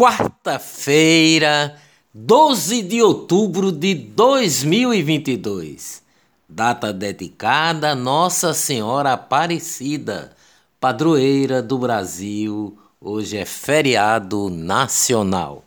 quarta-feira, 12 de outubro de 2022. Data dedicada a Nossa Senhora Aparecida, padroeira do Brasil. Hoje é feriado nacional.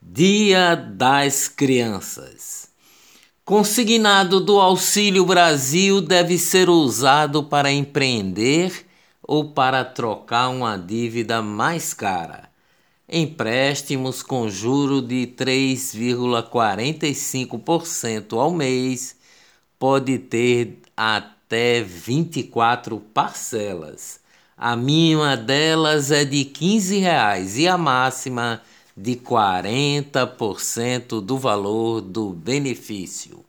Dia das Crianças. Consignado do Auxílio Brasil deve ser usado para empreender ou para trocar uma dívida mais cara empréstimos com juro de 3,45% ao mês, pode ter até 24 parcelas. A mínima delas é de 15 reais e a máxima de 40% do valor do benefício.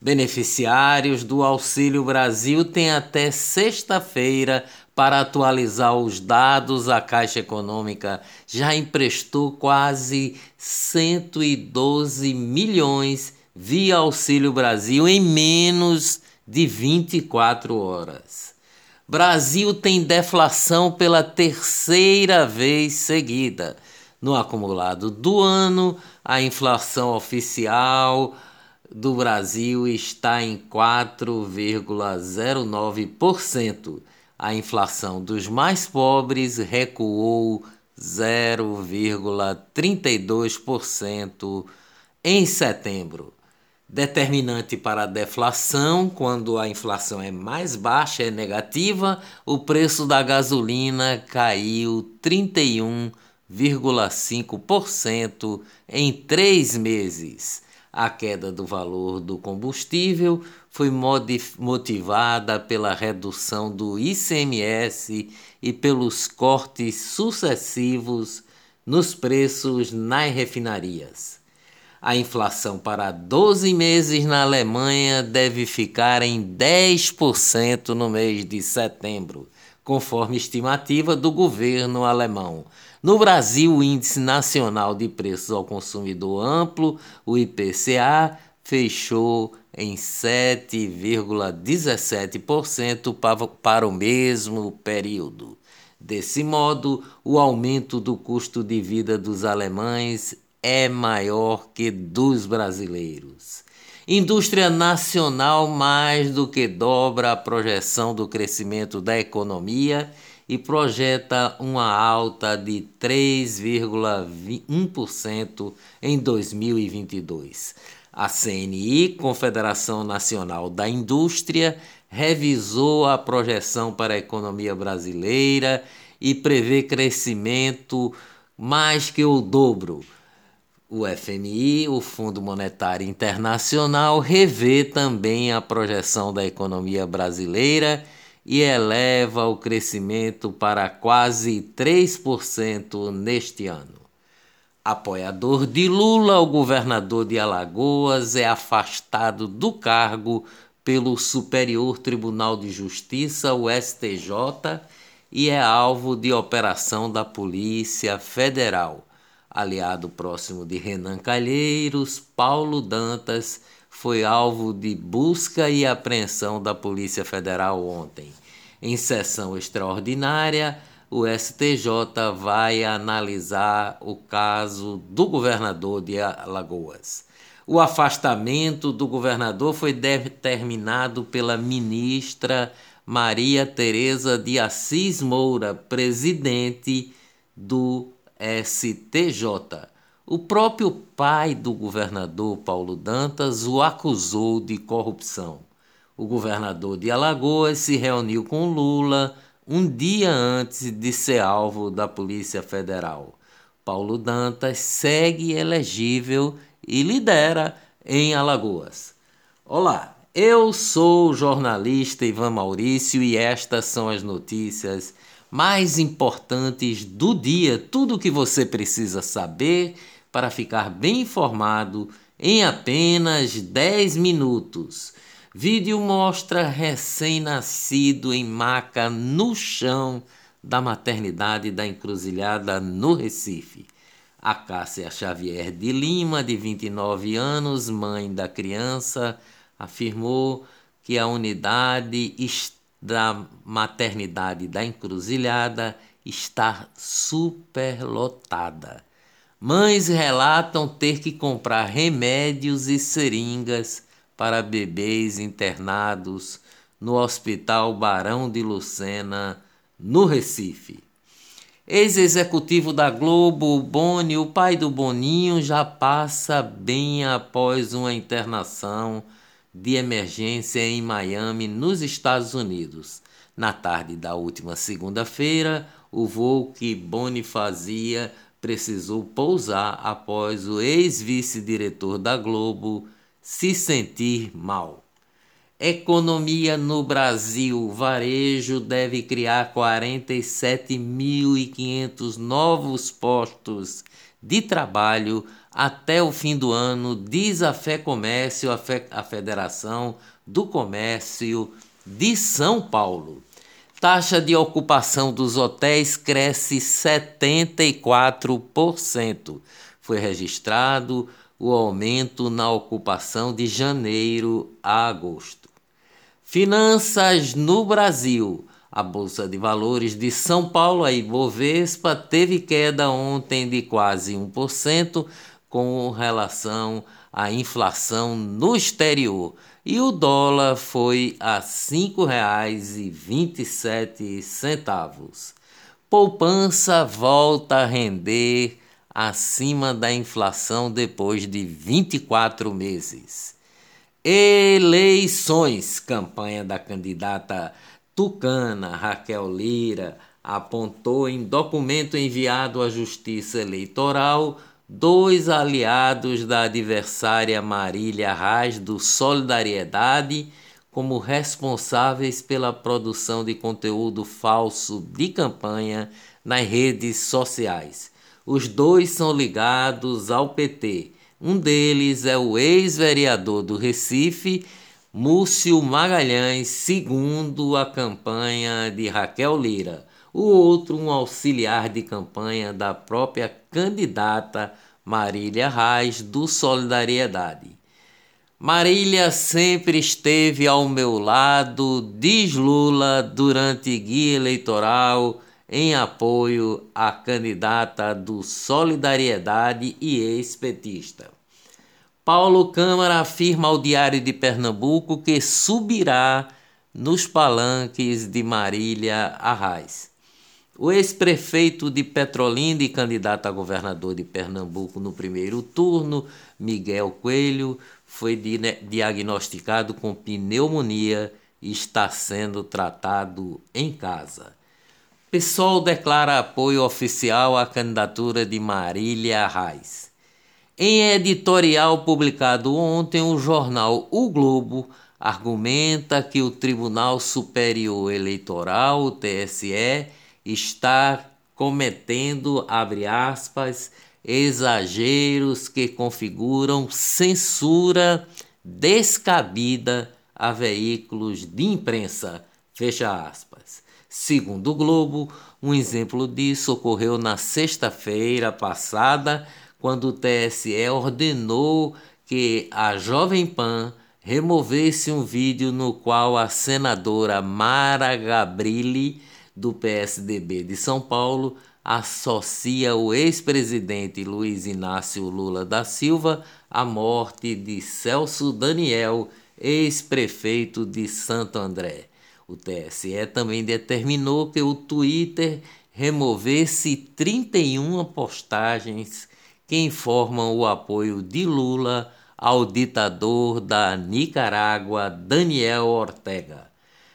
Beneficiários do Auxílio Brasil têm até sexta-feira para atualizar os dados. A Caixa Econômica já emprestou quase 112 milhões via Auxílio Brasil em menos de 24 horas. Brasil tem deflação pela terceira vez seguida. No acumulado do ano, a inflação oficial do Brasil está em 4,09%. A inflação dos mais pobres recuou 0,32% em setembro. Determinante para a deflação, quando a inflação é mais baixa, é negativa, o preço da gasolina caiu 31,5% em três meses a queda do valor do combustível foi motivada pela redução do ICMS e pelos cortes sucessivos nos preços nas refinarias. A inflação para 12 meses na Alemanha deve ficar em 10% no mês de setembro, conforme estimativa do governo alemão. No Brasil, o Índice Nacional de Preços ao Consumidor Amplo, o IPCA, fechou em 7,17% para o mesmo período. Desse modo, o aumento do custo de vida dos alemães é maior que dos brasileiros. Indústria nacional mais do que dobra a projeção do crescimento da economia e projeta uma alta de 3,1% em 2022. A CNI, Confederação Nacional da Indústria, revisou a projeção para a economia brasileira e prevê crescimento mais que o dobro. O FMI, o Fundo Monetário Internacional, revê também a projeção da economia brasileira e eleva o crescimento para quase 3% neste ano. Apoiador de Lula, o governador de Alagoas é afastado do cargo pelo Superior Tribunal de Justiça, o STJ, e é alvo de operação da Polícia Federal. Aliado próximo de Renan Calheiros, Paulo Dantas foi alvo de busca e apreensão da Polícia Federal ontem. Em sessão extraordinária, o STJ vai analisar o caso do governador de Alagoas. O afastamento do governador foi determinado pela ministra Maria Tereza de Assis Moura, presidente do STJ. O próprio pai do governador Paulo Dantas o acusou de corrupção. O governador de Alagoas se reuniu com Lula um dia antes de ser alvo da Polícia Federal. Paulo Dantas segue elegível e lidera em Alagoas. Olá, eu sou o jornalista Ivan Maurício e estas são as notícias mais importantes do dia, tudo o que você precisa saber para ficar bem informado em apenas 10 minutos. Vídeo mostra recém-nascido em maca no chão da maternidade da encruzilhada no Recife. A Cássia Xavier de Lima, de 29 anos, mãe da criança, afirmou que a unidade da maternidade da encruzilhada está superlotada. Mães relatam ter que comprar remédios e seringas para bebês internados no Hospital Barão de Lucena, no Recife. Ex-executivo da Globo, Boni, o pai do Boninho, já passa bem após uma internação de emergência em Miami, nos Estados Unidos. Na tarde da última segunda-feira, o voo que Boni fazia precisou pousar após o ex-vice-diretor da Globo se sentir mal. Economia no Brasil. Varejo deve criar 47.500 novos postos de trabalho até o fim do ano, diz a Fé Comércio, a, a Federação do Comércio de São Paulo. Taxa de ocupação dos hotéis cresce 74%. Foi registrado o aumento na ocupação de janeiro a agosto. Finanças no Brasil. A Bolsa de Valores de São Paulo, a Ibovespa, teve queda ontem de quase 1% com relação à inflação no exterior. E o dólar foi a R$ 5,27. Poupança volta a render acima da inflação depois de 24 meses. Eleições. Campanha da candidata tucana Raquel Lira apontou em documento enviado à Justiça Eleitoral dois aliados da adversária Marília Reis do Solidariedade como responsáveis pela produção de conteúdo falso de campanha nas redes sociais. Os dois são ligados ao PT um deles é o ex-vereador do Recife, Múcio Magalhães, segundo a campanha de Raquel Lira. O outro, um auxiliar de campanha da própria candidata Marília Reis, do Solidariedade. Marília sempre esteve ao meu lado, diz Lula, durante guia eleitoral em apoio à candidata do Solidariedade e ex-petista. Paulo Câmara afirma ao Diário de Pernambuco que subirá nos palanques de Marília Arraes. O ex-prefeito de Petrolina e candidato a governador de Pernambuco no primeiro turno, Miguel Coelho, foi diagnosticado com pneumonia e está sendo tratado em casa. PSOL declara apoio oficial à candidatura de Marília Reis. Em editorial publicado ontem, o jornal O Globo argumenta que o Tribunal Superior Eleitoral, o TSE, está cometendo, abre aspas, exageros que configuram censura descabida a veículos de imprensa, fecha aspas. Segundo o Globo, um exemplo disso ocorreu na sexta-feira passada, quando o TSE ordenou que a Jovem Pan removesse um vídeo no qual a senadora Mara Gabrilli, do PSDB de São Paulo, associa o ex-presidente Luiz Inácio Lula da Silva à morte de Celso Daniel, ex-prefeito de Santo André. O TSE também determinou que o Twitter removesse 31 postagens que informam o apoio de Lula ao ditador da Nicarágua, Daniel Ortega.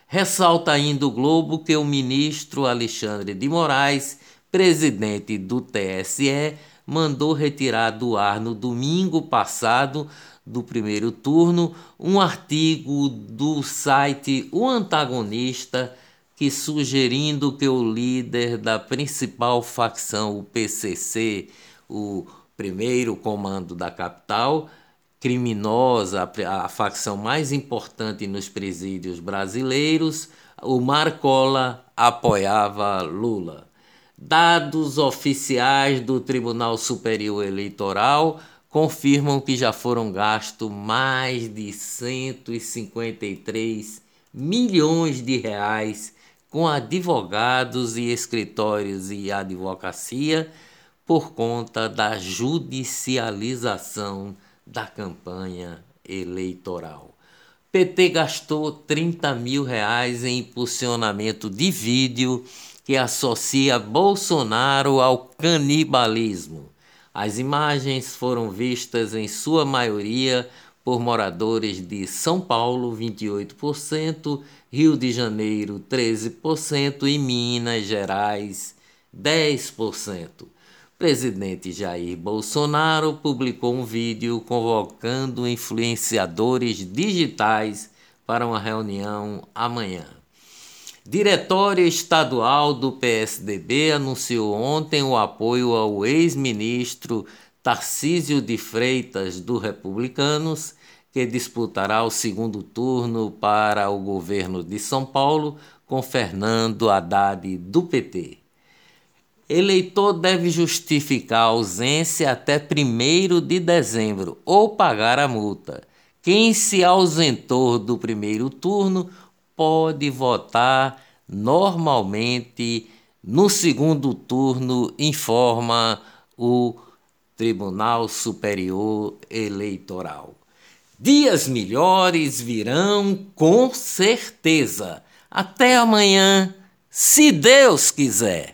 Ressalta ainda o Globo que o ministro Alexandre de Moraes, presidente do TSE, mandou retirar do ar no domingo passado do primeiro turno um artigo do site O Antagonista que sugerindo que o líder da principal facção, o PCC, o primeiro comando da capital, criminosa, a facção mais importante nos presídios brasileiros, o Marcola apoiava Lula. Dados oficiais do Tribunal Superior Eleitoral confirmam que já foram gastos mais de 153 milhões de reais com advogados e escritórios e advocacia por conta da judicialização da campanha eleitoral. PT gastou 30 mil reais em impulsionamento de vídeo que associa Bolsonaro ao canibalismo. As imagens foram vistas em sua maioria por moradores de São Paulo, 28%, Rio de Janeiro, 13% e Minas Gerais, 10%. Presidente Jair Bolsonaro publicou um vídeo convocando influenciadores digitais para uma reunião amanhã. Diretório Estadual do PSDB anunciou ontem o apoio ao ex-ministro Tarcísio de Freitas, do Republicanos, que disputará o segundo turno para o governo de São Paulo com Fernando Haddad, do PT. Eleitor deve justificar a ausência até 1 de dezembro ou pagar a multa. Quem se ausentou do primeiro turno pode votar normalmente no segundo turno, informa o Tribunal Superior Eleitoral. Dias melhores virão com certeza. Até amanhã, se Deus quiser.